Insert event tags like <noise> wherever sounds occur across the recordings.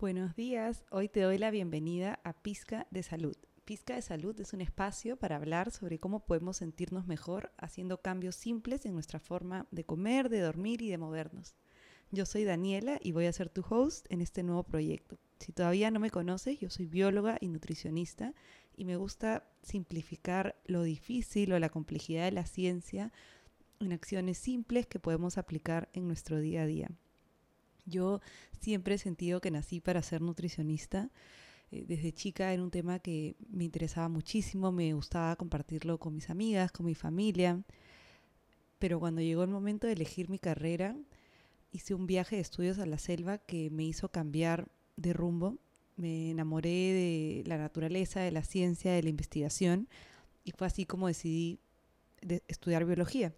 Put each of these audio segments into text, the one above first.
Buenos días, hoy te doy la bienvenida a Pizca de Salud. Pizca de Salud es un espacio para hablar sobre cómo podemos sentirnos mejor haciendo cambios simples en nuestra forma de comer, de dormir y de movernos. Yo soy Daniela y voy a ser tu host en este nuevo proyecto. Si todavía no me conoces, yo soy bióloga y nutricionista y me gusta simplificar lo difícil o la complejidad de la ciencia en acciones simples que podemos aplicar en nuestro día a día. Yo siempre he sentido que nací para ser nutricionista. Eh, desde chica era un tema que me interesaba muchísimo, me gustaba compartirlo con mis amigas, con mi familia. Pero cuando llegó el momento de elegir mi carrera, hice un viaje de estudios a la selva que me hizo cambiar de rumbo. Me enamoré de la naturaleza, de la ciencia, de la investigación y fue así como decidí estudiar biología.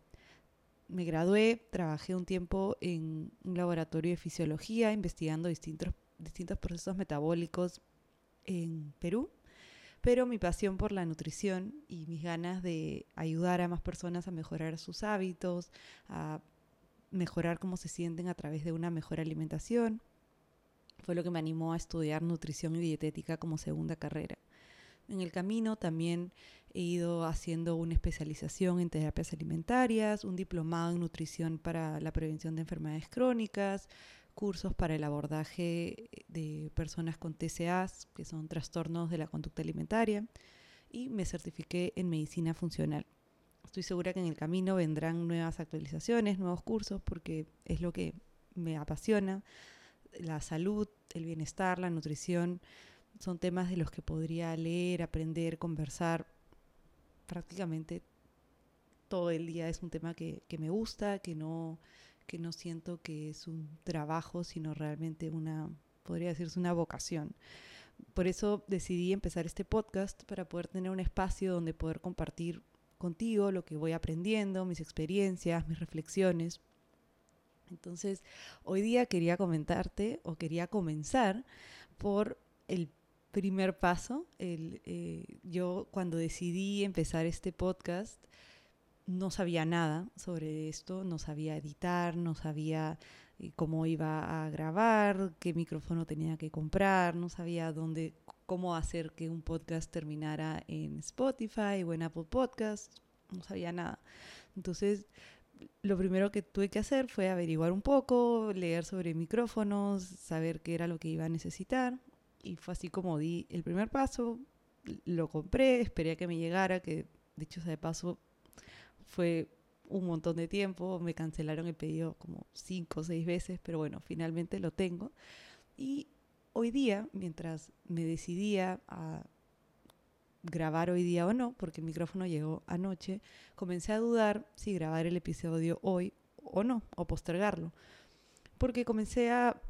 Me gradué, trabajé un tiempo en un laboratorio de fisiología investigando distintos, distintos procesos metabólicos en Perú, pero mi pasión por la nutrición y mis ganas de ayudar a más personas a mejorar sus hábitos, a mejorar cómo se sienten a través de una mejor alimentación. Fue lo que me animó a estudiar nutrición y dietética como segunda carrera. En el camino también he ido haciendo una especialización en terapias alimentarias, un diplomado en nutrición para la prevención de enfermedades crónicas, cursos para el abordaje de personas con TCAs, que son trastornos de la conducta alimentaria, y me certifiqué en medicina funcional. Estoy segura que en el camino vendrán nuevas actualizaciones, nuevos cursos, porque es lo que me apasiona. La salud, el bienestar, la nutrición, son temas de los que podría leer, aprender, conversar prácticamente todo el día. Es un tema que, que me gusta, que no, que no siento que es un trabajo, sino realmente una, podría decirse una vocación. Por eso decidí empezar este podcast para poder tener un espacio donde poder compartir contigo, lo que voy aprendiendo, mis experiencias, mis reflexiones. Entonces, hoy día quería comentarte o quería comenzar por el primer paso. El, eh, yo cuando decidí empezar este podcast, no sabía nada sobre esto, no sabía editar, no sabía eh, cómo iba a grabar, qué micrófono tenía que comprar, no sabía dónde, cómo hacer que un podcast terminara en Spotify o en Apple Podcasts, no sabía nada. Entonces, lo primero que tuve que hacer fue averiguar un poco, leer sobre micrófonos, saber qué era lo que iba a necesitar. Y fue así como di el primer paso, lo compré, esperé a que me llegara, que de hecho, de paso, fue un montón de tiempo, me cancelaron el pedido como cinco o seis veces, pero bueno, finalmente lo tengo. Y hoy día, mientras me decidía a grabar hoy día o no, porque el micrófono llegó anoche, comencé a dudar si grabar el episodio hoy o no, o postergarlo. Porque comencé a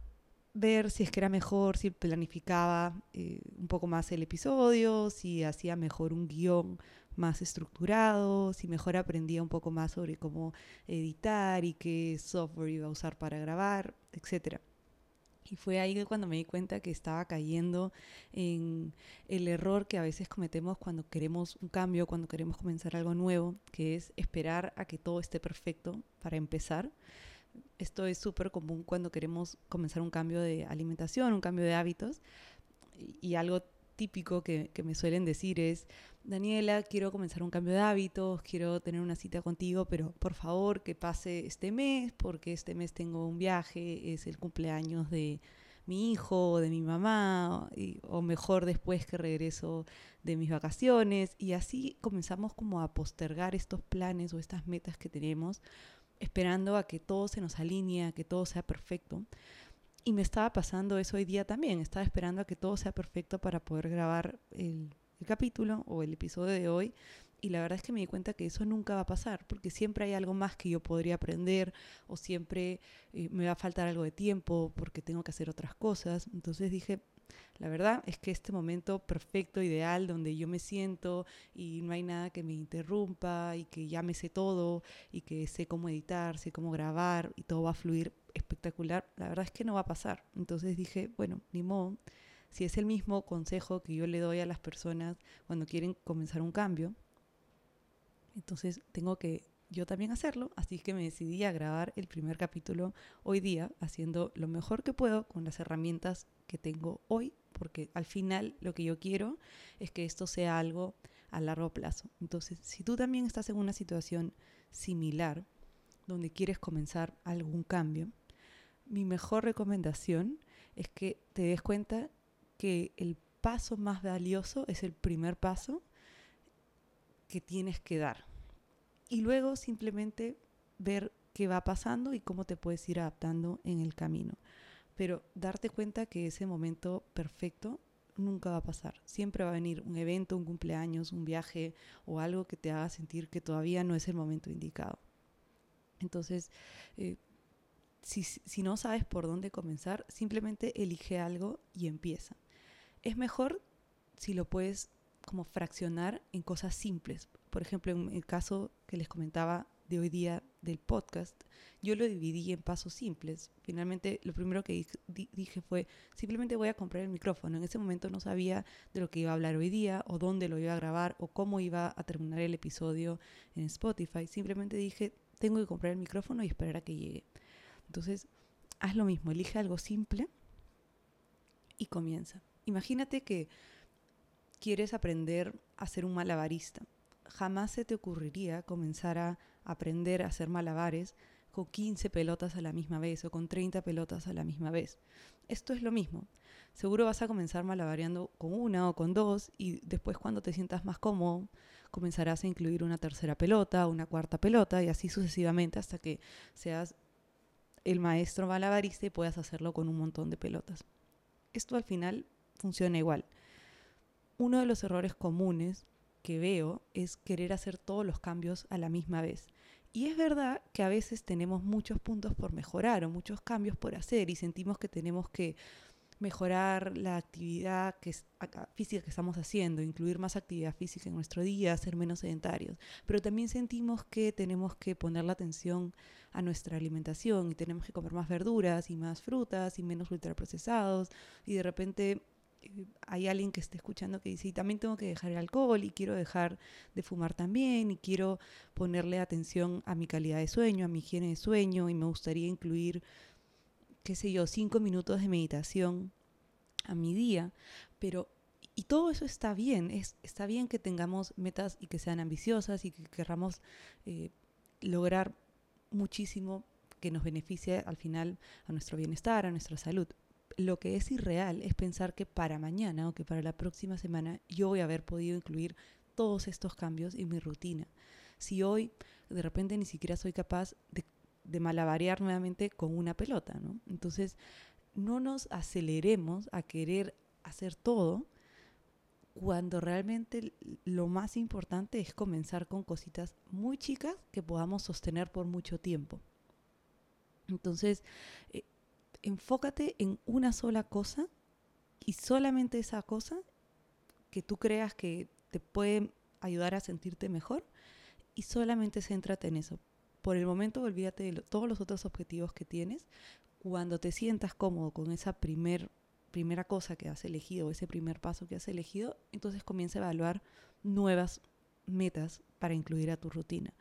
ver si es que era mejor, si planificaba eh, un poco más el episodio, si hacía mejor un guion más estructurado, si mejor aprendía un poco más sobre cómo editar y qué software iba a usar para grabar, etc. Y fue ahí cuando me di cuenta que estaba cayendo en el error que a veces cometemos cuando queremos un cambio, cuando queremos comenzar algo nuevo, que es esperar a que todo esté perfecto para empezar. Esto es súper común cuando queremos comenzar un cambio de alimentación, un cambio de hábitos. Y, algo típico que, que, me suelen decir es, Daniela, quiero comenzar un cambio de hábitos, quiero tener una cita contigo, pero por favor que pase este mes, porque este mes tengo un viaje, es el cumpleaños de mi hijo de mi mamá, o mejor después que regreso de mis vacaciones. Y así comenzamos como a postergar estos planes o estas metas que tenemos, esperando a que todo se nos alinee, a que todo sea perfecto. Y me estaba pasando eso hoy día también. Estaba esperando a que todo sea perfecto para poder grabar el, capítulo o el episodio de hoy. Y la verdad es que me di cuenta que eso nunca va a pasar, porque siempre hay algo más que yo podría aprender o siempre eh, me va a faltar algo de tiempo porque tengo que hacer otras cosas. Entonces dije, la verdad es que este momento perfecto, ideal, donde yo me siento y no hay nada que me interrumpa y que ya todo y que sé cómo editar, sé cómo grabar y todo va a fluir espectacular, la verdad es que no va a pasar. Entonces dije, bueno, ni modo, si es el mismo consejo que yo le doy a las personas cuando quieren comenzar un cambio, entonces tengo que yo también hacerlo, así que me decidí a grabar el primer capítulo hoy día, haciendo lo mejor que puedo con las herramientas que tengo hoy, porque al final lo que yo quiero es que esto sea algo a largo plazo. Entonces, si tú también estás en una situación similar, donde quieres comenzar algún cambio, mi mejor recomendación es que te des cuenta que el paso más valioso es el primer paso que tienes que dar y luego simplemente ver qué va pasando y cómo te puedes ir adaptando en el camino. Pero darte cuenta que ese momento perfecto nunca va a pasar. Siempre va a venir un evento, un cumpleaños, un viaje o algo que te haga sentir que todavía no es el momento indicado. Entonces, eh, si, si no sabes por dónde comenzar, simplemente elige algo y empieza. Es mejor si lo puedes como fraccionar en cosas simples. Por ejemplo, en el caso que les comentaba de hoy día del podcast, yo lo dividí en pasos simples. Finalmente, lo primero que dije fue, simplemente voy a comprar el micrófono. En ese momento no sabía de lo que iba a hablar hoy día, o dónde lo iba a grabar, o cómo iba a terminar el episodio en Spotify. Simplemente dije, tengo que comprar el micrófono y esperar a que llegue. Entonces, haz lo mismo, elige algo simple y comienza. Imagínate que quieres aprender a ser un malabarista jamás se te ocurriría comenzar a aprender a hacer malabares con 15 pelotas a la misma vez o con 30 pelotas a la misma vez. Esto es lo mismo. Seguro vas a comenzar malabareando con una o con dos y después cuando te sientas más cómodo comenzarás a incluir una tercera pelota, una cuarta pelota y así sucesivamente hasta que seas el maestro malabarista y puedas hacerlo con un montón de pelotas. Esto al final funciona igual. Uno de los errores comunes que veo es querer hacer todos los cambios a la misma vez. Y es verdad que a veces tenemos muchos puntos por mejorar o muchos cambios por hacer y sentimos que tenemos que mejorar la actividad física que estamos haciendo, incluir más actividad física en nuestro día, ser menos sedentarios. Pero también sentimos que tenemos que poner la atención a nuestra alimentación y tenemos que comer más verduras y más frutas y menos ultraprocesados y de repente hay alguien que esté escuchando que dice, y también tengo que dejar el alcohol y quiero dejar de fumar también y quiero ponerle atención a mi calidad de sueño, a mi higiene de sueño y me gustaría incluir, qué sé yo, cinco minutos de meditación a mi día, pero y todo eso está bien, es, está bien que tengamos metas y que sean ambiciosas y que querramos eh, lograr muchísimo que nos beneficie al final a nuestro bienestar, a nuestra salud lo que es irreal es pensar que para mañana o que para la próxima semana yo voy a haber podido incluir todos estos cambios en mi rutina. Si hoy de repente ni siquiera soy capaz de, de malabarear nuevamente con una pelota, ¿no? Entonces, no nos aceleremos a querer hacer todo cuando realmente lo más importante es comenzar con cositas muy chicas que podamos sostener por mucho tiempo. Entonces, eh, enfócate en una sola cosa y solamente esa cosa que tú creas que te puede ayudar a sentirte mejor y solamente céntrate en eso. Por el momento olvídate de todos los otros objetivos que tienes. Cuando te sientas cómodo con esa primer, primera cosa que has elegido, ese primer paso que has elegido, entonces comienza a evaluar nuevas metas para incluir a tu rutina.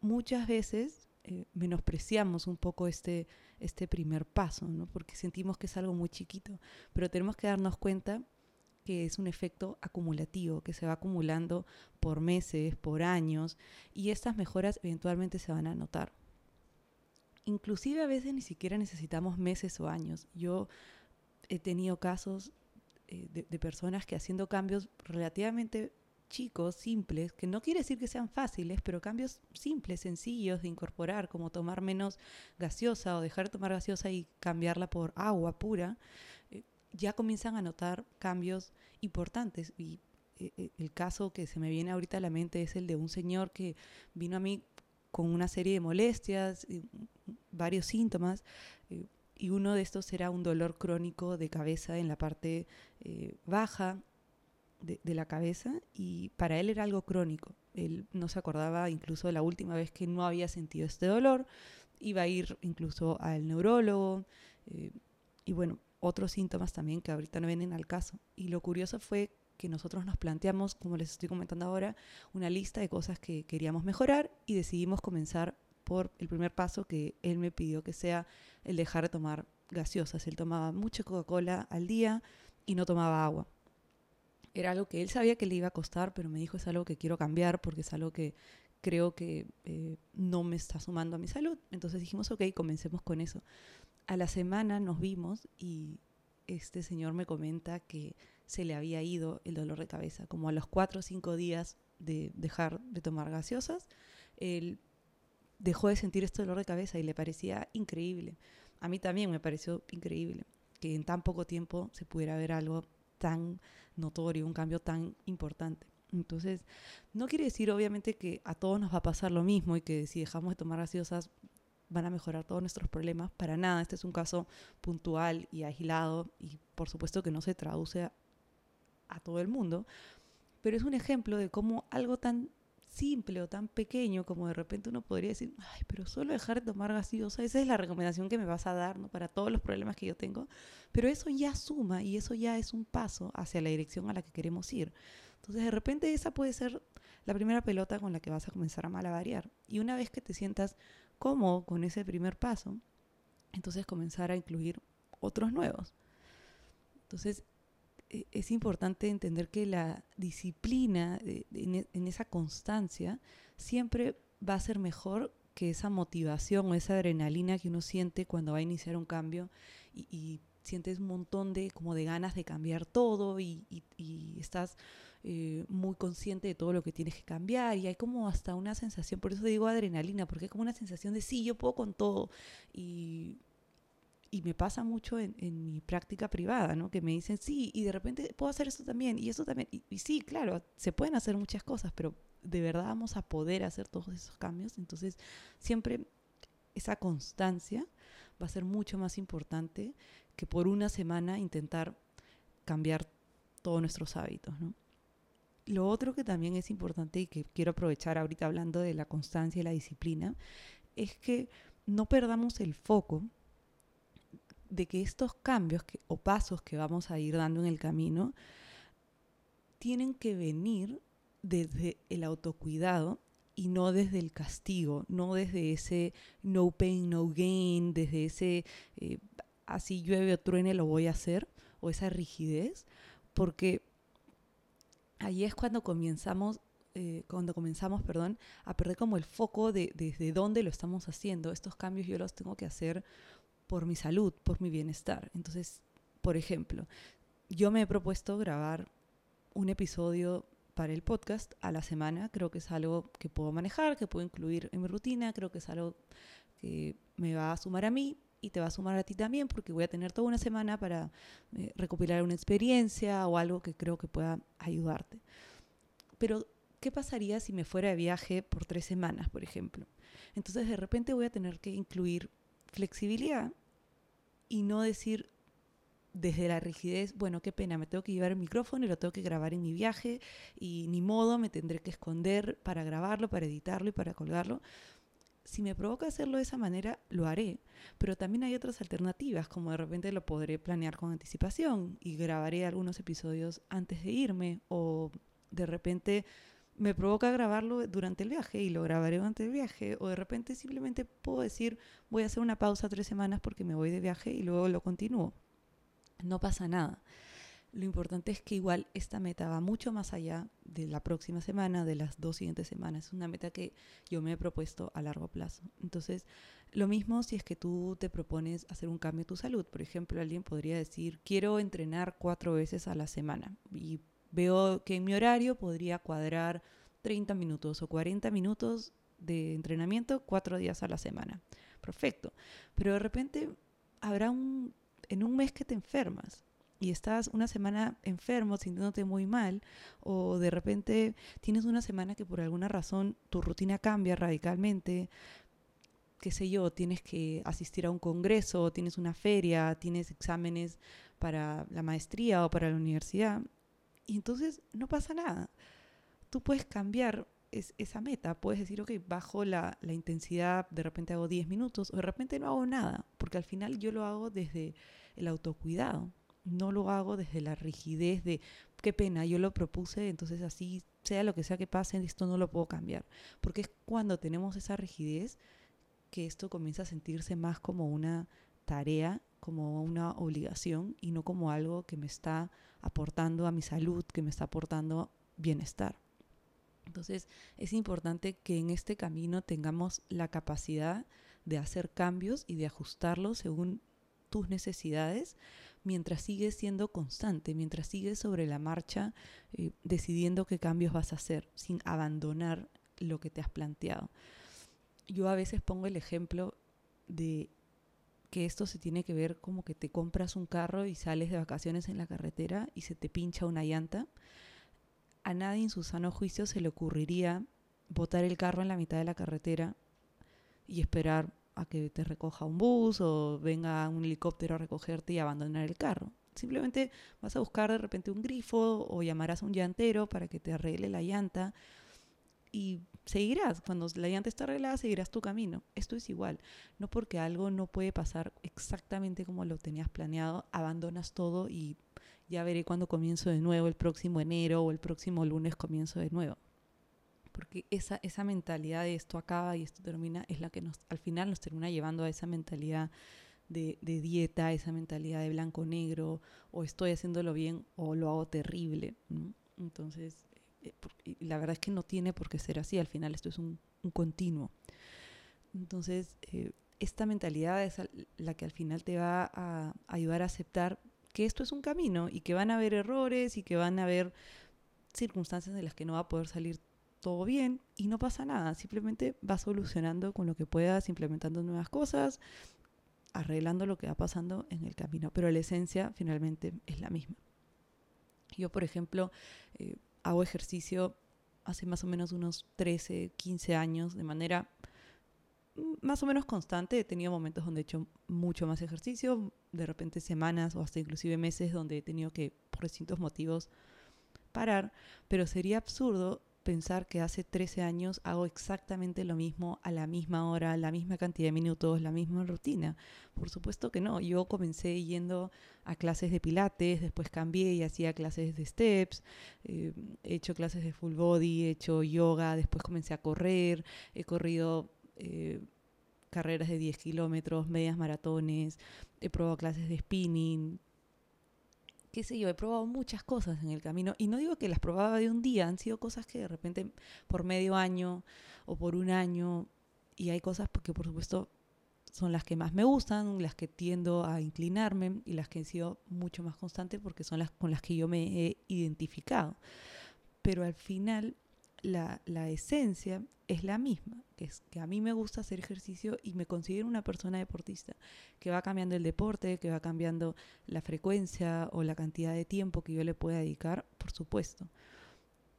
Muchas veces eh, menospreciamos un poco este, este primer paso, ¿no? porque sentimos que es algo muy chiquito, pero tenemos que darnos cuenta que es un efecto acumulativo, que se va acumulando por meses, por años, y estas mejoras eventualmente se van a notar. Inclusive a veces ni siquiera necesitamos meses o años. Yo he tenido casos eh, de, de personas que haciendo cambios relativamente chicos, simples, que no quiere decir que sean fáciles, pero cambios simples, sencillos de incorporar, como tomar menos gaseosa o dejar de tomar gaseosa y cambiarla por agua pura, eh, ya comienzan a notar cambios importantes. Y eh, eh, el caso que se me viene ahorita a la mente es el de un señor que vino a mí con una serie de molestias, varios síntomas, y uno de estos era un dolor crónico de cabeza en la parte baja de, la cabeza y para él era algo crónico. Él no se acordaba incluso de la última vez que no había sentido este dolor. Iba a ir incluso al neurólogo eh, y bueno, otros síntomas también que ahorita no vienen al caso. Y lo curioso fue que nosotros nos planteamos, como les estoy comentando ahora, una lista de cosas que queríamos mejorar y decidimos comenzar por el primer paso que él me pidió que sea el dejar de tomar gaseosas. Él tomaba mucha Coca-Cola al día y no tomaba agua. Era algo que él sabía que le iba a costar, pero me dijo es algo que quiero cambiar porque es algo que creo que eh, no me está sumando a mi salud. Entonces dijimos, ok, comencemos con eso. A la semana nos vimos y este señor me comenta que se le había ido el dolor de cabeza. Como a los cuatro o cinco días de dejar de tomar gaseosas, él dejó de sentir este dolor de cabeza y le parecía increíble. A mí también me pareció increíble que en tan poco tiempo se pudiera ver algo tan notorio, un cambio tan importante. Entonces, no quiere decir obviamente que a todos nos va a pasar lo mismo y que si dejamos de tomar gaseosas van a mejorar todos nuestros problemas. Para nada, este es un caso puntual y aislado y por supuesto que no se traduce a todo el mundo, pero es un ejemplo de cómo algo tan simple o tan pequeño como de repente uno podría decir, ay, pero solo dejar de tomar gaseosa, esa es la recomendación que me vas a dar ¿no? para todos los problemas que yo tengo, pero eso ya suma y eso ya es un paso hacia la dirección a la que queremos ir. Entonces de repente esa puede ser la primera pelota con la que vas a comenzar a malavariar. Y una vez que te sientas cómodo con ese primer paso, entonces comenzar a incluir otros nuevos. Entonces es importante entender que la disciplina e, en esa constancia siempre va a ser mejor que esa motivación o esa adrenalina que uno siente cuando va a iniciar un cambio y, sientes un montón de como de ganas de cambiar todo y, estás eh, muy consciente de todo lo que tienes que cambiar y hay como hasta una sensación, por eso digo adrenalina, porque es como una sensación de sí, yo puedo con todo y y me pasa mucho en, mi práctica privada, ¿no? Que me dicen, sí, y de repente puedo hacer eso también, y eso también. Y, sí, claro, se pueden hacer muchas cosas, pero de verdad vamos a poder hacer todos esos cambios. Entonces, siempre esa constancia va a ser mucho más importante que por una semana intentar cambiar todos nuestros hábitos, ¿no? Lo otro que también es importante y que quiero aprovechar ahorita hablando de la constancia y la disciplina, es que no perdamos el foco de que estos cambios o pasos que vamos a ir dando en el camino tienen que venir desde el autocuidado y no desde el castigo, no desde ese no pain, no gain, desde ese eh, así llueve o truene lo voy a hacer, o esa rigidez, porque ahí es cuando comenzamos, eh, cuando comenzamos, perdón, a perder como el foco de desde dónde lo estamos haciendo. Estos cambios yo los tengo que hacer por mi salud, por mi bienestar. Entonces, por ejemplo, yo me he propuesto grabar un episodio para el podcast a la semana. Creo que es algo que puedo manejar, que puedo incluir en mi rutina. Creo que es algo que me va a sumar a mí y te va a sumar a ti también porque voy a tener toda una semana para eh, recopilar una experiencia o algo que creo que pueda ayudarte. Pero, ¿qué pasaría si me fuera de viaje por tres semanas, por ejemplo? Entonces, de repente voy a tener que incluir flexibilidad y no decir desde la rigidez, bueno, qué pena, me tengo que llevar el micrófono y lo tengo que grabar en mi viaje y ni modo, me tendré que esconder para grabarlo, para editarlo y para colgarlo. Si me provoca hacerlo de esa manera, lo haré, pero también hay otras alternativas, como de repente lo podré planear con anticipación y grabaré algunos episodios antes de irme o de repente me provoca grabarlo durante el viaje y lo grabaré durante el viaje. O de repente simplemente puedo decir, voy a hacer una pausa tres semanas porque me voy de viaje y luego lo continúo. No pasa nada. Lo importante es que igual esta meta va mucho más allá de la próxima semana, de las dos siguientes semanas. Es una meta que yo me he propuesto a largo plazo. Entonces, lo mismo si es que tú te propones hacer un cambio en tu salud. Por ejemplo, alguien podría decir, quiero entrenar cuatro veces a la semana veo que en mi horario podría cuadrar 30 minutos o 40 minutos de entrenamiento cuatro días a la semana. Perfecto. Pero de repente habrá un, en un mes que te enfermas y estás una semana enfermo, sintiéndote muy mal, o de repente tienes una semana que por alguna razón tu rutina cambia radicalmente, qué sé yo, tienes que asistir a un congreso, tienes una feria, tienes exámenes para la maestría o para la universidad, y entonces no pasa nada. Tú puedes cambiar esa meta, puedes decir, ok, bajo la, la intensidad, de repente hago 10 minutos o de repente no hago nada, porque al final yo lo hago desde el autocuidado. no lo hago desde la rigidez de qué pena, yo lo propuse, entonces así, sea lo que sea que pase, esto no lo puedo cambiar. Porque es cuando tenemos esa rigidez que esto comienza a sentirse más como una tarea, como una obligación y no como algo que me está aportando a mi salud, que me está aportando bienestar. Entonces es importante que en este camino tengamos la capacidad de hacer cambios y de ajustarlos según tus necesidades mientras sigues siendo constante, mientras sigues sobre la marcha eh, decidiendo qué cambios vas a hacer sin abandonar lo que te has planteado. Yo a veces pongo el ejemplo de que esto se tiene que ver como que te compras un carro y sales de vacaciones en la carretera y se te pincha una llanta. A nadie en su sano juicio se le ocurriría botar el carro en la mitad de la carretera y esperar a que te recoja un bus o venga un helicóptero a recogerte y abandonar el carro. Simplemente vas a buscar de repente un grifo o llamarás a un llantero para que te arregle la llanta y seguirás. Cuando la llanta está arreglada, seguirás tu camino. Esto es igual. No porque algo no puede pasar exactamente como lo tenías planeado, abandonas todo y ya veré cuándo comienzo de nuevo, el próximo enero o el próximo lunes comienzo de nuevo porque esa, esa mentalidad de esto acaba y esto termina es la que nos, al final nos termina llevando a esa mentalidad de, dieta, esa mentalidad de blanco-negro, o estoy haciéndolo bien o lo hago terrible. Entonces, eh, la verdad es que no tiene por qué ser así, al final esto es un, continuo. Entonces, eh, esta mentalidad es la que al final te va a ayudar a aceptar que esto es un camino y que van a haber errores y que van a haber circunstancias en las que no va a poder salir todo bien y no pasa nada, simplemente vas solucionando con lo que puedas, implementando nuevas cosas, arreglando lo que va pasando en el camino, pero la esencia finalmente es la misma. Yo, por ejemplo, eh, hago ejercicio hace más o menos unos 13, 15 años de manera más o menos constante. He tenido momentos donde he hecho mucho más ejercicio, de repente semanas o hasta inclusive meses donde he tenido que, por distintos motivos, parar, pero sería absurdo pensar que hace 13 años hago exactamente lo mismo a la misma hora, la misma cantidad de minutos, la misma rutina. Por supuesto que no. Yo comencé yendo a clases de pilates, después cambié y hacía clases de steps, eh, he hecho clases de full body, he hecho yoga, después comencé a correr, he corrido... Eh, carreras de 10 kilómetros, medias maratones, he probado clases de spinning, qué sé yo, he probado muchas cosas en el camino y no digo que las probaba de un día, han sido cosas que de repente por medio año o por un año y hay cosas que por supuesto son las que más me gustan, las que tiendo a inclinarme y las que han sido mucho más constantes porque son las con las que yo me he identificado. Pero al final la, esencia es la misma, que es que a mí me gusta hacer ejercicio y me considero una persona deportista, que va cambiando el deporte, que va cambiando la frecuencia o la cantidad de tiempo que yo le pueda dedicar, por supuesto.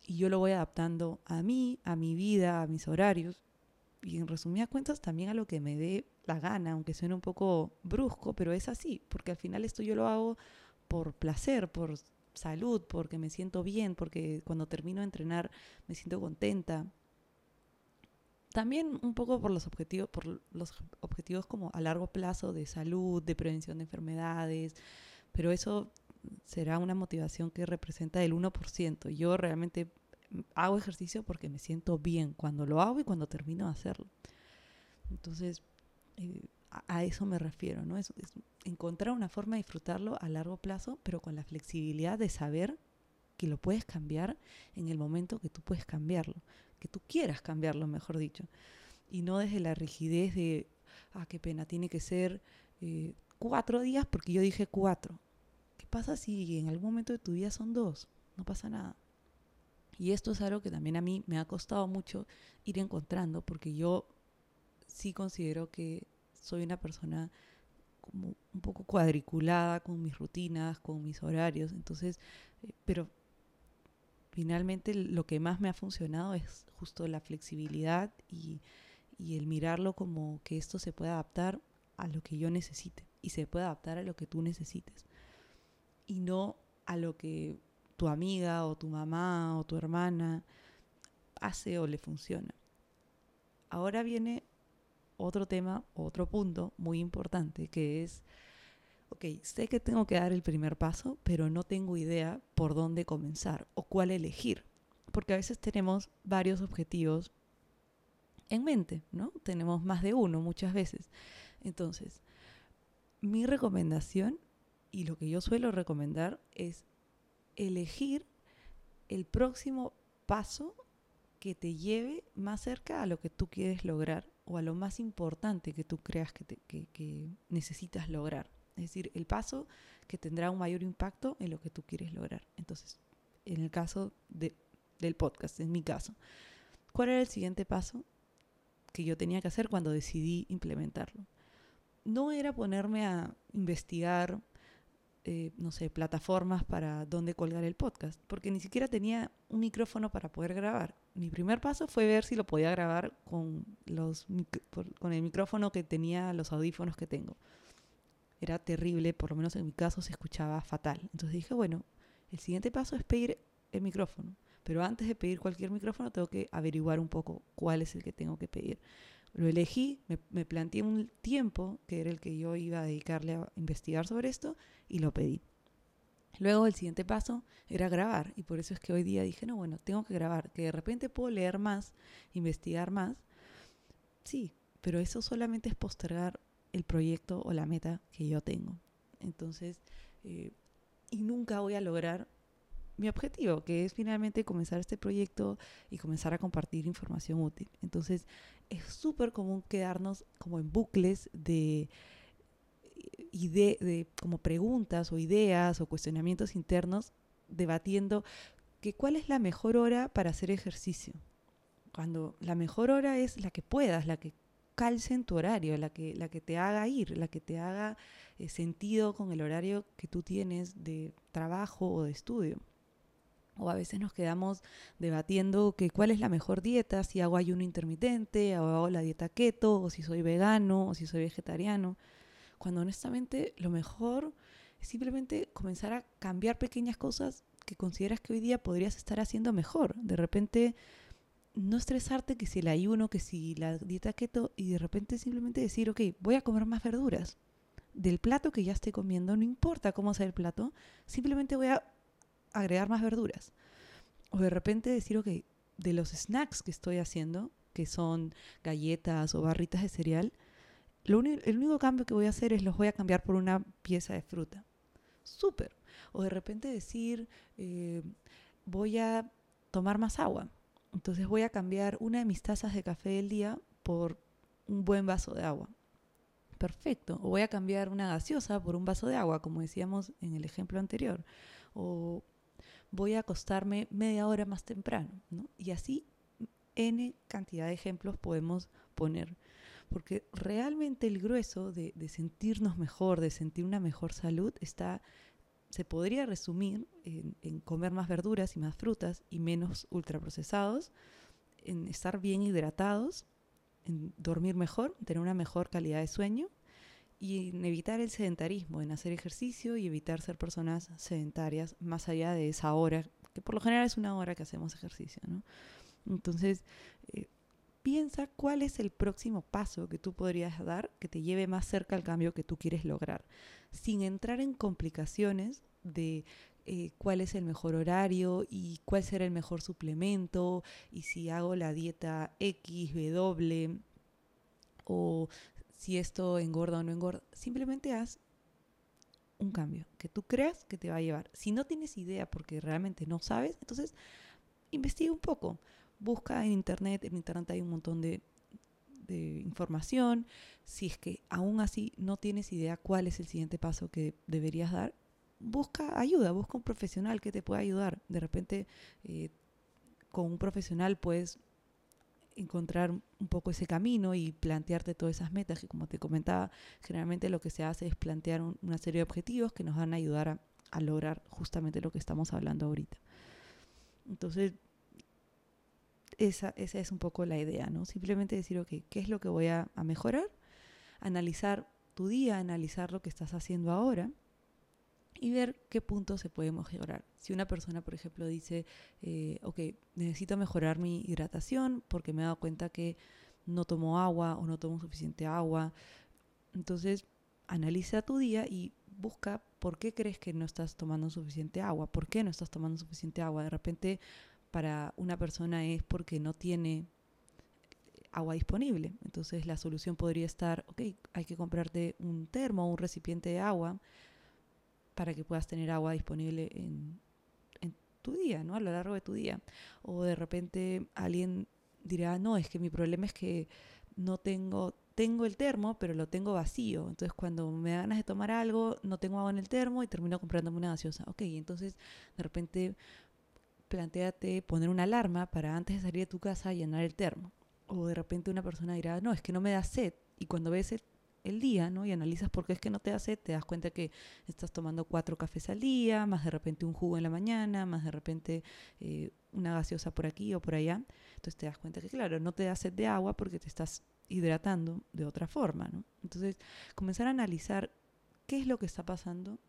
Y yo lo voy adaptando a mí, a mi vida, a mis horarios y en resumidas cuentas también a lo que me dé la gana, aunque suene un poco brusco, pero es así, porque al final esto yo lo hago por placer, por salud, porque me siento bien, porque cuando termino de entrenar me siento contenta, también un poco por los objetivos, por los objetivos como a largo plazo de salud, de prevención de enfermedades, pero eso será una motivación que representa el 1%. Yo realmente hago ejercicio porque me siento bien cuando lo hago y cuando termino de hacerlo. Entonces, eh, a, eso me refiero, ¿no? Es, encontrar una forma de disfrutarlo a largo plazo, pero con la flexibilidad de saber que lo puedes cambiar en el momento que tú puedes cambiarlo que tú quieras cambiarlo, mejor dicho. Y no desde la rigidez de, ah, qué pena, tiene que ser eh, cuatro días porque yo dije cuatro. ¿Qué pasa si en algún momento de tu vida son dos? No pasa nada. Y esto es algo que también a mí me ha costado mucho ir encontrando porque yo sí considero que soy una persona como un poco cuadriculada con mis rutinas, con mis horarios, entonces, eh, pero finalmente lo que más me ha funcionado es justo la flexibilidad y, el mirarlo como que esto se puede adaptar a lo que yo necesite y se puede adaptar a lo que tú necesites y no a lo que tu amiga o tu mamá o tu hermana hace o le funciona. Ahora viene otro tema, otro punto muy importante que es, ok, sé que tengo que dar el primer paso, pero no tengo idea por dónde comenzar o cuál elegir. Porque a veces tenemos varios objetivos en mente, ¿no? Tenemos más de uno muchas veces. Entonces, mi recomendación y lo que yo suelo recomendar es elegir el próximo paso que te lleve más cerca a lo que tú quieres lograr o a lo más importante que tú creas que, necesitas lograr. Es decir, el paso que tendrá un mayor impacto en lo que tú quieres lograr. Entonces, en el caso del podcast, en mi caso, ¿cuál era el siguiente paso que yo tenía que hacer cuando decidí implementarlo? No era ponerme a investigar eh, no sé, plataformas para dónde colgar el podcast, porque ni siquiera tenía un micrófono para poder grabar. Mi primer paso fue ver si lo podía grabar con, los, con el micrófono que tenía, los audífonos que tengo. Era terrible, por lo menos en mi caso se escuchaba fatal. Entonces dije, bueno, el siguiente paso es pedir el micrófono. Pero antes de pedir cualquier micrófono tengo que averiguar un poco cuál es el que tengo que pedir. Lo elegí, me, planteé un tiempo, que era el que yo iba a dedicarle a investigar sobre esto, y lo pedí. Luego el siguiente paso era grabar, y por eso es que hoy día dije, no, bueno, tengo que grabar, que de repente puedo leer más, investigar más. Sí, pero eso solamente es postergar el proyecto o la meta que yo tengo. Entonces, eh, y nunca voy a lograr mi objetivo, que es finalmente comenzar este proyecto y comenzar a compartir información útil. Entonces, es súper común quedarnos como en bucles de, de como preguntas o ideas o cuestionamientos internos debatiendo que cuál es la mejor hora para hacer ejercicio. Cuando la mejor hora es la que puedas, la que calce en tu horario, la que, la que te haga ir, la que te haga eh, sentido con el horario que tú tienes de trabajo o de estudio. O a veces nos quedamos debatiendo que cuál es la mejor dieta, si hago ayuno intermitente, o hago la dieta keto, o si soy vegano, o si soy vegetariano. Cuando honestamente lo mejor es simplemente comenzar a cambiar pequeñas cosas que consideras que hoy día podrías estar haciendo mejor. De repente no estresarte que si el ayuno, que si la dieta keto, y de repente simplemente decir, ok, voy a comer más verduras. Del plato que ya estoy comiendo, no importa cómo sea el plato, simplemente voy a agregar más verduras. O de repente decir, ok, de los snacks que estoy haciendo, que son galletas o barritas de cereal, lo el único cambio que voy a hacer es los voy a cambiar por una pieza de fruta. Súper. O de repente decir, eh, voy a tomar más agua. Entonces voy a cambiar una de mis tazas de café del día por un buen vaso de agua. Perfecto. O voy a cambiar una gaseosa por un vaso de agua, como decíamos en el ejemplo anterior. O voy a acostarme media hora más temprano, ¿no? Y así N cantidad de ejemplos podemos poner. Porque realmente el grueso de, sentirnos mejor, de sentir una mejor salud, está, se podría resumir en, comer más verduras y más frutas y menos ultraprocesados, en estar bien hidratados, en dormir mejor, tener una mejor calidad de sueño y en evitar el sedentarismo, en hacer ejercicio y evitar ser personas sedentarias más allá de esa hora, que por lo general es una hora que hacemos ejercicio, ¿no? Entonces, eh, piensa cuál es el próximo paso que tú podrías dar que te lleve más cerca al cambio que tú quieres lograr, sin entrar en complicaciones de eh, cuál es el mejor horario y cuál será el mejor suplemento y si hago la dieta X, W o si esto engorda o no engorda. Simplemente haz un cambio que tú creas que te va a llevar. Si no tienes idea porque realmente no sabes, entonces investiga un poco. Busca en internet, en internet hay un montón de, información. Si es que aún así no tienes idea cuál es el siguiente paso que deberías dar, busca ayuda, busca un profesional que te pueda ayudar. De repente, eh, con un profesional puedes encontrar un poco ese camino y plantearte todas esas metas que como te comentaba, generalmente lo que se hace es plantear una serie de objetivos que nos van a ayudar a, lograr justamente lo que estamos hablando ahorita. Entonces, esa, esa, es un poco la idea, ¿no? Simplemente decir, ok, ¿qué es lo que voy a, a mejorar? Analizar tu día, analizar lo que estás haciendo ahora y ver qué puntos se puede mejorar. Si una persona, por ejemplo, dice, eh, ok, necesito mejorar mi hidratación porque me he dado cuenta que no tomo agua o no tomo suficiente agua, entonces analiza tu día y busca por qué crees que no estás tomando suficiente agua, por qué no estás tomando suficiente agua. De repente para una persona es porque no tiene agua disponible. Entonces la solución podría estar, ok, hay que comprarte un termo, un recipiente de agua para que puedas tener agua disponible en, tu día, ¿no? A lo largo de tu día. O de repente alguien dirá, no, es que mi problema es que no tengo, tengo el termo, pero lo tengo vacío. Entonces cuando me da ganas de tomar algo, no tengo agua en el termo y termino comprándome una gaseosa. Ok, entonces de repente planteate poner una alarma para antes de salir de tu casa llenar el termo. O de repente una persona dirá, no, es que no me da sed. Y cuando ves el, día, ¿no? Y analizas por qué es que no te sed, te das cuenta que estás tomando cuatro cafés al día, más de repente un jugo en la mañana, más de repente eh, una gaseosa por aquí o por allá. Entonces te das cuenta que, claro, no te da sed de agua porque te estás hidratando de otra forma, ¿no? Entonces, comenzar a analizar qué es lo que está pasando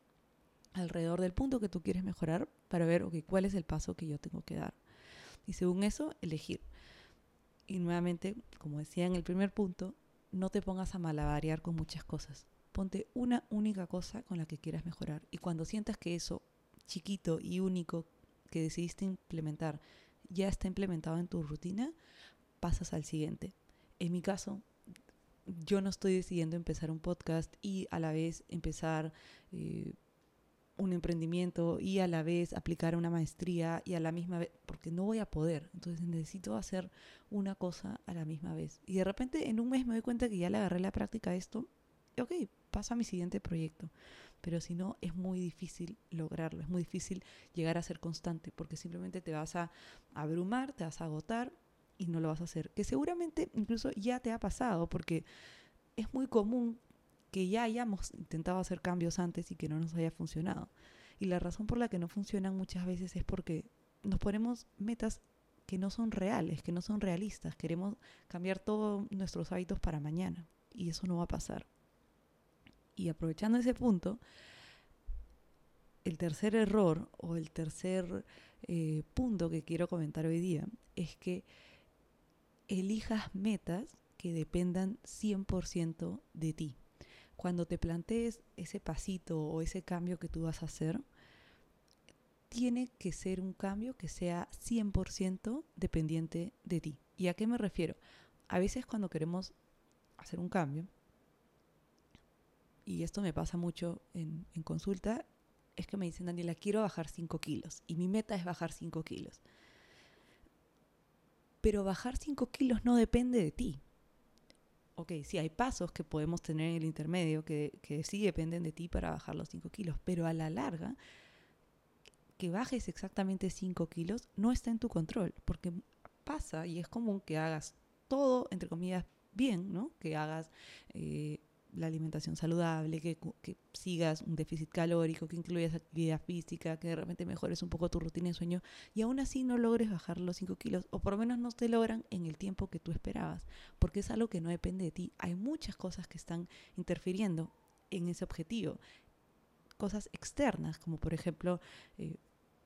alrededor del punto que tú quieres mejorar para ver, ok, cuál es el paso que yo tengo que dar. Y según eso, elegir. Y nuevamente, como decía en el primer punto, no te pongas a malabarear con muchas cosas. Ponte una única cosa con la que quieras mejorar. Y cuando sientas que eso chiquito y único que decidiste implementar ya está implementado en tu rutina, pasas al siguiente. En mi caso, yo no estoy decidiendo empezar un podcast y a la vez empezar eh, un emprendimiento y a la vez aplicar una maestría y a la misma vez, porque no voy a poder. Entonces necesito hacer una cosa a la misma vez. Y de repente en un mes me doy cuenta que ya le agarré la práctica a esto. Y ok, paso a mi siguiente proyecto. Pero si no, es muy difícil lograrlo, es muy difícil llegar a ser constante, porque simplemente te vas a abrumar, te vas a agotar y no lo vas a hacer. Que seguramente incluso ya te ha pasado, porque es muy común que ya hayamos intentado hacer cambios antes y que no nos haya funcionado. Y la razón por la que no funcionan muchas veces es porque nos ponemos metas que no son reales, que no son realistas. Queremos cambiar todos nuestros hábitos para mañana y eso no va a pasar. Y aprovechando ese punto, el tercer error o el tercer eh, punto que quiero comentar hoy día es que elijas metas que dependan 100% de ti cuando te plantees ese pasito o ese cambio que tú vas a hacer, tiene que ser un cambio que sea 100% dependiente de ti. ¿Y a qué me refiero? A veces cuando queremos hacer un cambio, y esto me pasa mucho en, consulta, es que me dicen, Daniela, quiero bajar 5 kilos y mi meta es bajar 5 kilos. Pero bajar 5 kilos no depende de ti ok, sí hay pasos que podemos tener en el intermedio que, que sí dependen de ti para bajar los 5 kilos, pero a la larga, que bajes exactamente 5 kilos no está en tu control, porque pasa y es común que hagas todo, entre comillas, bien, ¿no? Que hagas eh, la alimentación saludable, que, sigas un déficit calórico, que incluyas actividad física, que de repente mejores un poco tu rutina de sueño y aún así no logres bajar los 5 kilos o por lo menos no te logran en el tiempo que tú esperabas, porque es algo que no depende de ti. Hay muchas cosas que están interfiriendo en ese objetivo, cosas externas, como por ejemplo eh,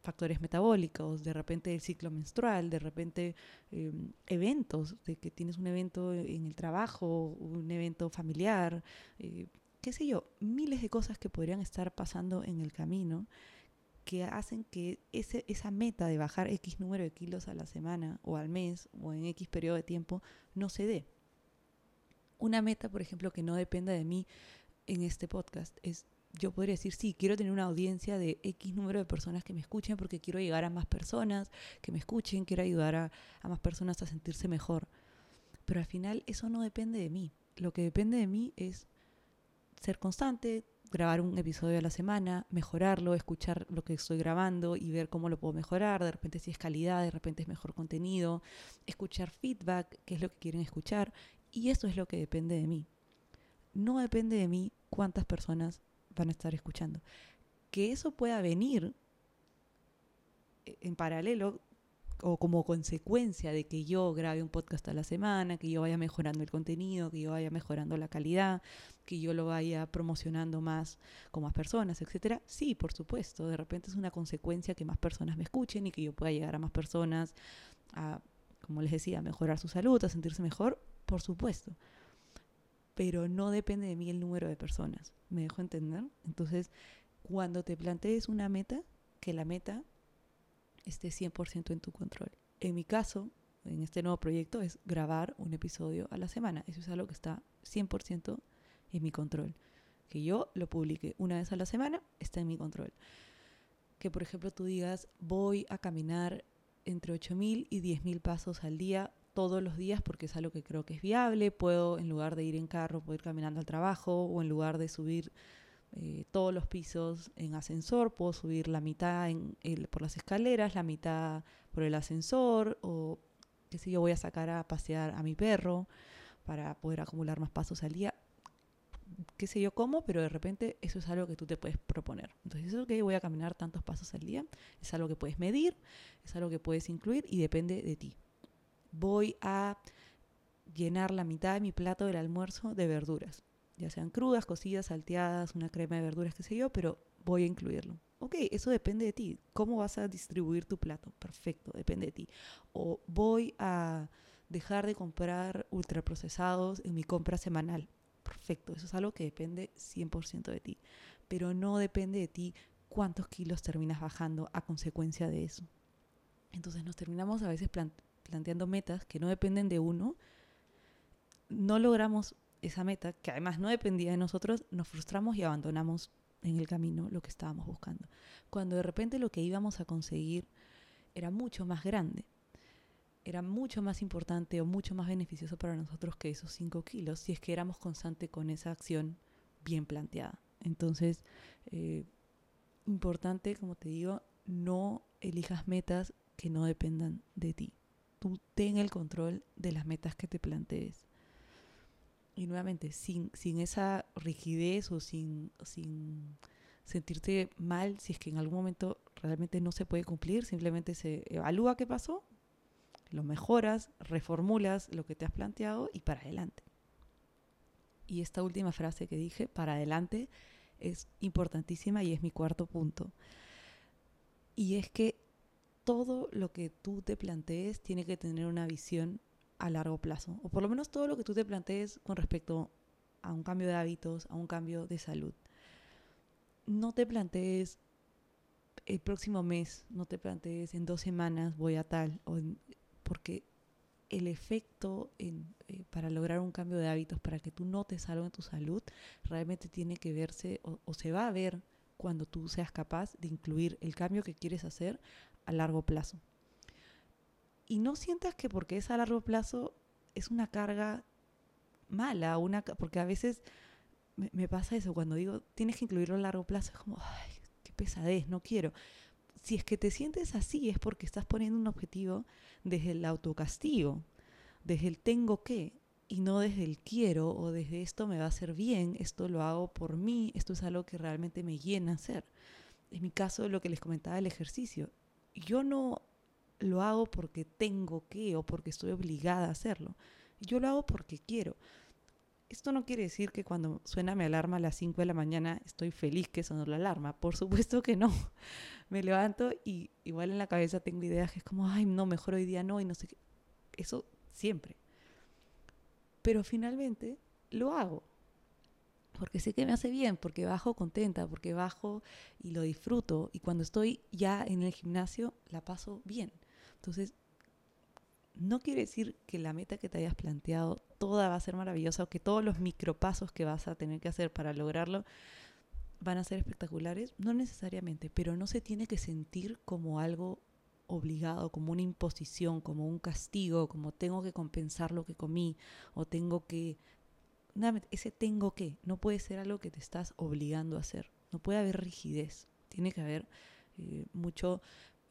factores metabólicos, de repente el ciclo menstrual, de repente em, eventos, de que tienes un evento en el trabajo, un evento familiar, eh, qué sé yo, miles de cosas que podrían estar pasando en el camino que hacen que ese, esa meta de bajar X número de kilos a la semana o al mes o en X periodo de tiempo no se dé. Una meta, por ejemplo, que no dependa de mí en este podcast es yo podría decir, sí, quiero tener una audiencia de X número de personas que me escuchen porque quiero llegar a más personas que me escuchen, quiero ayudar a, más personas a sentirse mejor. Pero al final eso no depende de mí. Lo que depende de mí es ser constante, grabar un episodio a la semana, mejorarlo, escuchar lo que estoy grabando y ver cómo lo puedo mejorar. De repente si es calidad, de repente es mejor contenido, escuchar feedback, qué es lo que quieren escuchar. Y eso es lo que depende de mí. No depende de mí cuántas personas van a estar escuchando. Que eso pueda venir eh, en paralelo o como consecuencia de que yo grabe un podcast a la semana, que yo vaya mejorando el contenido, que yo vaya mejorando la calidad, que yo lo vaya promocionando más con más personas, etcétera. Sí, por supuesto, de repente es una consecuencia que más personas me escuchen y que yo pueda llegar a más personas a, como les decía, mejorar su salud, a sentirse mejor, por supuesto. Pero no depende de mí el número de personas. ¿Me dejo entender? Entonces, cuando te plantees una meta, que la meta esté 100% en tu control. En mi caso, en este nuevo proyecto, es grabar un episodio a la semana. Eso es algo que está 100% en mi control. Que yo lo publique una vez a la semana, está en mi control. Que, por ejemplo, tú digas, voy a caminar entre 8.000 y 10.000 pasos al día todos los días porque es algo que creo que es viable. Puedo, en lugar de ir en carro, poder ir caminando al trabajo o en lugar de subir eh, todos los pisos en ascensor, puedo subir la mitad en por las escaleras, la mitad por el ascensor o qué sé yo, voy a sacar a pasear a mi perro para poder acumular más pasos al día. Qué sé yo cómo, pero de repente eso es algo que tú te puedes proponer. Entonces, que voy a caminar tantos pasos al día, es algo que puedes medir, es algo que puedes incluir y depende de ti voy a llenar la mitad de mi plato del almuerzo de verduras, ya sean crudas, cocidas, salteadas, una crema de verduras, qué sé yo, pero voy a incluirlo. Ok, eso depende de ti. ¿Cómo vas a distribuir tu plato? Perfecto, depende de ti. O voy a dejar de comprar ultraprocesados en mi compra semanal. Perfecto, eso es algo que depende 100% de ti. Pero no depende de ti cuántos kilos terminas bajando a consecuencia de eso. Entonces nos terminamos a veces planteando metas que no dependen de uno, no logramos esa meta, que además no dependía de nosotros, nos frustramos y abandonamos en el camino lo que estábamos buscando. Cuando de repente lo que íbamos a conseguir era mucho más grande, era mucho más importante o mucho más beneficioso para nosotros que esos 5 kilos, si es que éramos constantes con esa acción bien planteada. Entonces, eh, importante, como te digo, no elijas metas que no dependan de ti tú ten el control de las metas que te plantees. Y nuevamente, sin, sin esa rigidez o sin, sin sentirte mal si es que en algún momento realmente no se puede cumplir, simplemente se evalúa qué pasó, lo mejoras, reformulas lo que te has planteado y para adelante. Y esta última frase que dije, para adelante, es importantísima y es mi cuarto punto. Y es que todo lo que tú te plantees tiene que tener una visión a largo plazo, o por lo menos todo lo que tú te plantees con respecto a un cambio de hábitos, a un cambio de salud. No te plantees el próximo mes, no te plantees en dos semanas voy a tal, o porque el efecto en, eh, para lograr un cambio de hábitos, para que tú notes algo en tu salud, realmente tiene que verse o se va a ver cuando tú seas capaz de incluir el cambio que quieres hacer a largo plazo. Y no sientas que porque es a largo plazo es una carga mala, una, porque a veces me, pasa eso, cuando digo tienes que incluirlo a largo plazo, es como, ay, qué pesadez, no quiero. Si es que te sientes así es porque estás poniendo un objetivo desde el autocastigo, desde el tengo que, y no desde el quiero o desde esto me va a hacer bien, esto lo hago por mí, esto es algo que realmente me llena hacer. En mi caso, lo que les comentaba el ejercicio, yo no lo hago porque tengo que o porque estoy obligada a hacerlo. Yo lo hago porque quiero. Esto no quiere decir que cuando suena mi alarma a las 5 de la mañana estoy feliz que sonó la alarma. Por supuesto que no. <laughs> Me levanto y igual en la cabeza tengo ideas que es como, ay, no, mejor hoy día no y no sé qué. Eso siempre. Pero finalmente lo hago porque sé que me hace bien, porque bajo contenta, porque bajo y lo disfruto. Y cuando estoy ya en el gimnasio, la paso bien. Entonces, no quiere decir que la meta que te hayas planteado toda va a ser maravillosa o que todos los micropasos que vas a tener que hacer para lograrlo van a ser espectaculares. No necesariamente, pero no se tiene que sentir como algo obligado, como una imposición, como un castigo, como tengo que compensar lo que comí o tengo que ese tengo que no puede ser algo que te estás obligando a hacer. No puede haber rigidez. Tiene que haber eh, mucho.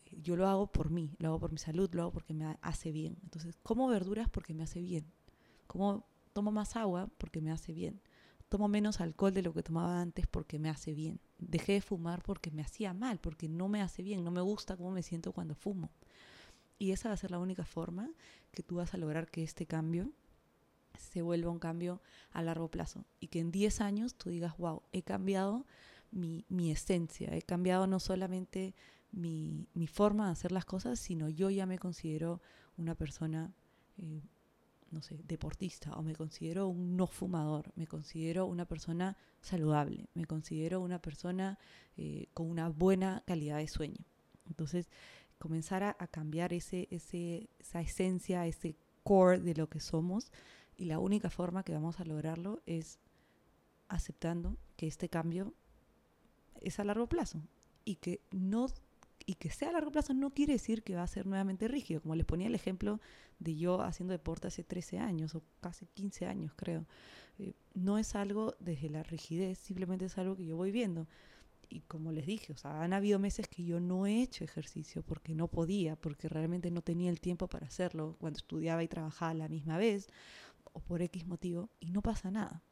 Eh, yo lo hago por mí, lo hago por mi salud, lo hago porque me hace bien. Entonces, como verduras porque me hace bien. Como tomo más agua porque me hace bien. Tomo menos alcohol de lo que tomaba antes porque me hace bien. Dejé de fumar porque me hacía mal, porque no me hace bien, no me gusta cómo me siento cuando fumo. Y esa va a ser la única forma que tú vas a lograr que este cambio se vuelva un cambio a largo plazo y que en 10 años tú digas, wow, he cambiado mi, mi esencia, he cambiado no solamente mi, mi, forma de hacer las cosas, sino yo ya me considero una persona eh, no sé, deportista o me considero un no fumador, me considero una persona saludable, me considero una persona eh, con una buena calidad de sueño. Entonces, comenzar a, cambiar ese, ese, esa esencia, ese core de lo que somos y la única forma que vamos a lograrlo es aceptando que este cambio es a largo plazo y que no y que sea a largo plazo no quiere decir que va a ser nuevamente rígido. Como les ponía el ejemplo de yo haciendo deporte hace 13 años o casi 15 años, creo. Eh, no es algo desde la rigidez, simplemente es algo que yo voy viendo. Y como les dije, o sea, han habido meses que yo no he hecho ejercicio porque no podía, porque realmente no tenía el tiempo para hacerlo cuando estudiaba y trabajaba la misma vez o por X motivo y no pasa nada.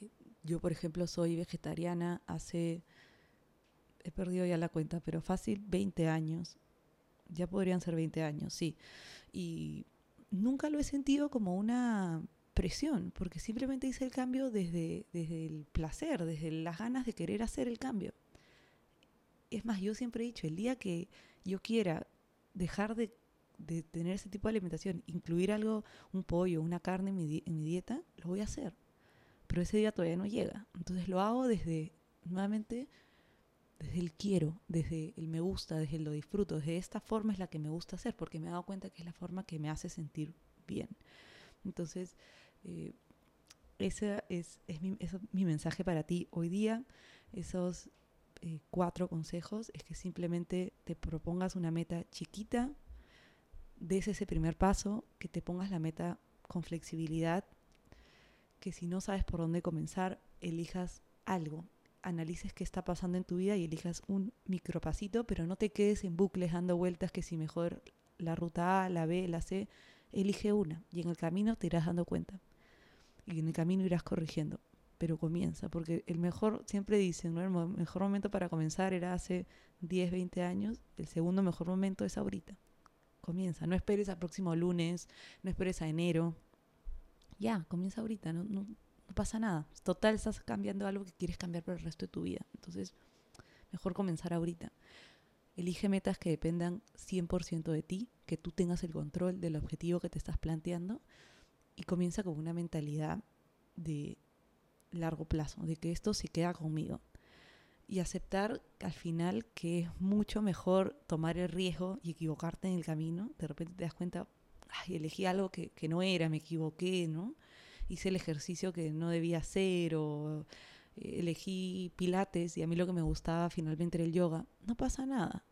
Eh, yo, por ejemplo, soy vegetariana hace he perdido ya la cuenta, pero fácil 20 años. Ya podrían ser 20 años, sí. Y nunca lo he sentido como una presión, porque simplemente hice el cambio desde, desde el placer, desde las ganas de querer hacer el cambio. Es más, yo siempre he dicho, el día que yo quiera dejar de, de tener ese tipo de alimentación, incluir algo, un pollo, una carne en mi, en mi dieta, lo voy a hacer. Pero ese día todavía no llega. Entonces lo hago desde, nuevamente, desde el quiero, desde el me gusta, desde el lo disfruto, desde esta forma es la que me gusta hacer, porque me he dado cuenta que es la forma que me hace sentir bien. Entonces, eh, ese es, mi, mi, mensaje para ti hoy día. Esos eh, cuatro consejos es que simplemente te propongas una meta chiquita, des ese primer paso, que te pongas la meta con flexibilidad, que si no sabes por dónde comenzar, elijas algo, analices qué está pasando en tu vida y elijas un micropasito, pero no te quedes en bucles dando vueltas que si mejor la ruta A, la B, la C, elige una y en el camino te irás dando cuenta. Y en el camino irás corrigiendo, pero comienza, porque el mejor, siempre dicen, el mejor momento para comenzar era hace 10, 20 años, el segundo mejor momento es ahorita. Comienza, no esperes al próximo lunes, no esperes a enero. Ya, comienza ahorita, no, no, no pasa nada. Total, estás cambiando algo que quieres cambiar por el resto de tu vida. Entonces, mejor comenzar ahorita. Elige metas que dependan 100% de ti, que tú tengas el control del objetivo que te estás planteando y comienza con una mentalidad de largo plazo, de que esto se queda conmigo. Y aceptar al final que es mucho mejor tomar el riesgo y equivocarte en el camino. De repente te das cuenta, ay, elegí algo que, que no era, me equivoqué, ¿no? hice el ejercicio que no debía hacer o eh, elegí pilates y a mí lo que me gustaba finalmente era el yoga, no pasa nada.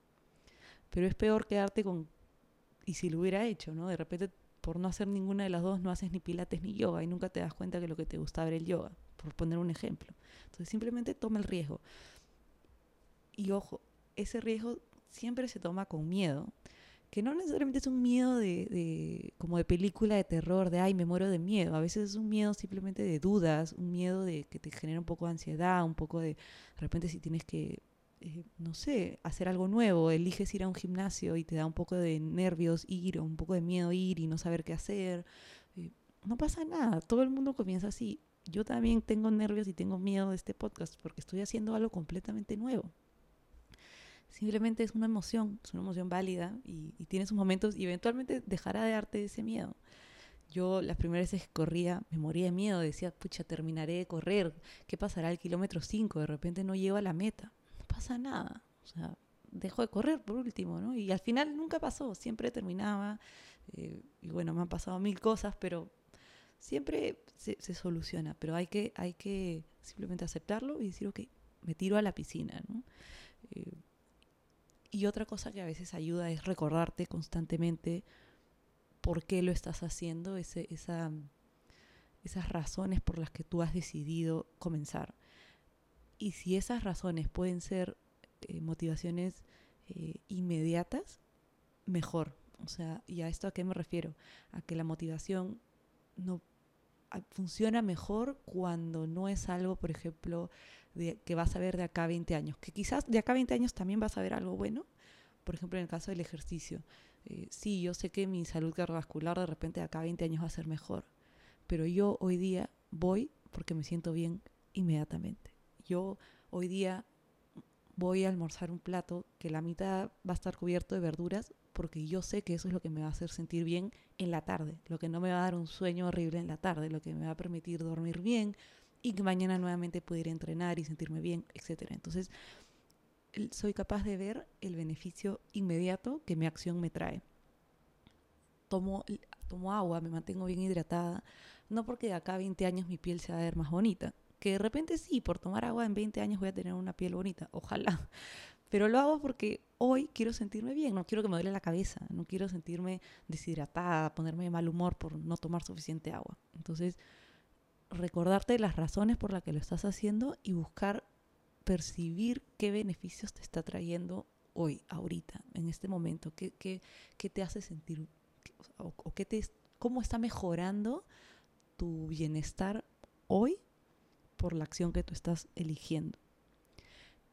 Pero es peor quedarte con, y si lo hubiera hecho, ¿no? De repente por no hacer ninguna de las dos no haces ni pilates ni yoga y nunca te das cuenta que lo que te gustaba era el yoga, por poner un ejemplo. Entonces simplemente toma el riesgo. Y ojo, ese riesgo siempre se toma con miedo que no necesariamente es un miedo de, como de película de terror, de ay, me muero de miedo. A veces es un miedo simplemente de dudas, un miedo de que te genera un poco de ansiedad, un poco de, de repente si tienes que, eh, no sé, hacer algo nuevo, eliges ir a un gimnasio y te da un poco de nervios ir o un poco de miedo ir y no saber qué hacer. Eh, no pasa nada, todo el mundo comienza así. Yo también tengo nervios y tengo miedo de este podcast porque estoy haciendo algo completamente nuevo. Simplemente es una emoción, es una emoción válida y, tiene sus momentos y eventualmente dejará de darte ese miedo. Yo las primeras veces que corría me moría de miedo, decía, pucha, terminaré de correr, ¿qué pasará al kilómetro 5? De repente no llego a la meta. No pasa nada, o sea, dejo de correr por último, ¿no? Y al final nunca pasó, siempre terminaba. Eh, y bueno, me han pasado mil cosas, pero siempre se, soluciona. Pero hay que, hay que simplemente aceptarlo y decir, ok, me tiro a la piscina, ¿no? Y otra cosa que a veces ayuda es recordarte constantemente por qué lo estás haciendo, ese, esa, esas razones por las que tú has decidido comenzar. Y si esas razones pueden ser eh, motivaciones eh, inmediatas, mejor. O sea, ¿y a esto a qué me refiero? A que la motivación no funciona mejor cuando no es algo, por ejemplo, que vas a ver de acá a 20 años, que quizás de acá a 20 años también vas a ver algo bueno, por ejemplo en el caso del ejercicio. Eh, sí, yo sé que mi salud cardiovascular de repente de acá a 20 años va a ser mejor, pero yo hoy día voy porque me siento bien inmediatamente. Yo hoy día voy a almorzar un plato que la mitad va a estar cubierto de verduras porque yo sé que eso es lo que me va a hacer sentir bien en la tarde, lo que no me va a dar un sueño horrible en la tarde, lo que me va a permitir dormir bien y que mañana nuevamente pudiera entrenar y sentirme bien, etc. Entonces, soy capaz de ver el beneficio inmediato que mi acción me trae. Tomo, tomo agua, me mantengo bien hidratada, no porque de acá a 20 años mi piel se va a más bonita, que de repente sí, por tomar agua en 20 años voy a tener una piel bonita, ojalá, <laughs> pero lo hago porque hoy quiero sentirme bien, no quiero que me duele la cabeza, no quiero sentirme deshidratada, ponerme de mal humor por no tomar suficiente agua. Entonces, recordarte las razones por las que lo estás haciendo y buscar percibir qué beneficios te está trayendo hoy, ahorita, en este momento, qué, qué, qué te hace sentir o, qué te, cómo está mejorando tu bienestar hoy por la acción que tú estás eligiendo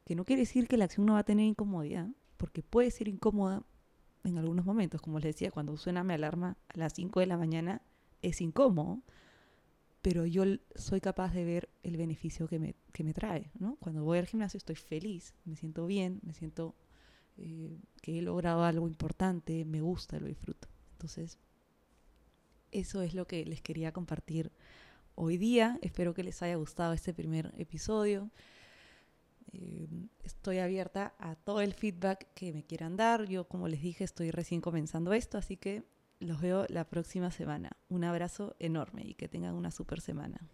que no quiere decir que la acción no va a tener incomodidad, porque puede ser incómoda en algunos momentos, como les decía, cuando suena mi alarma a las 5 de la mañana, es incómodo, pero yo soy capaz de ver el beneficio que me, que me trae, ¿no? Cuando voy al gimnasio estoy feliz, me siento bien, me siento eh, que he logrado algo importante, me gusta, lo disfruto. Entonces, eso es lo que les quería compartir hoy día. Espero que les haya gustado este primer episodio. Eh, estoy abierta a todo el feedback que me quieran dar. Yo, como les dije, estoy recién comenzando esto, así que los veo la próxima semana. Un abrazo enorme y que tengan una super semana.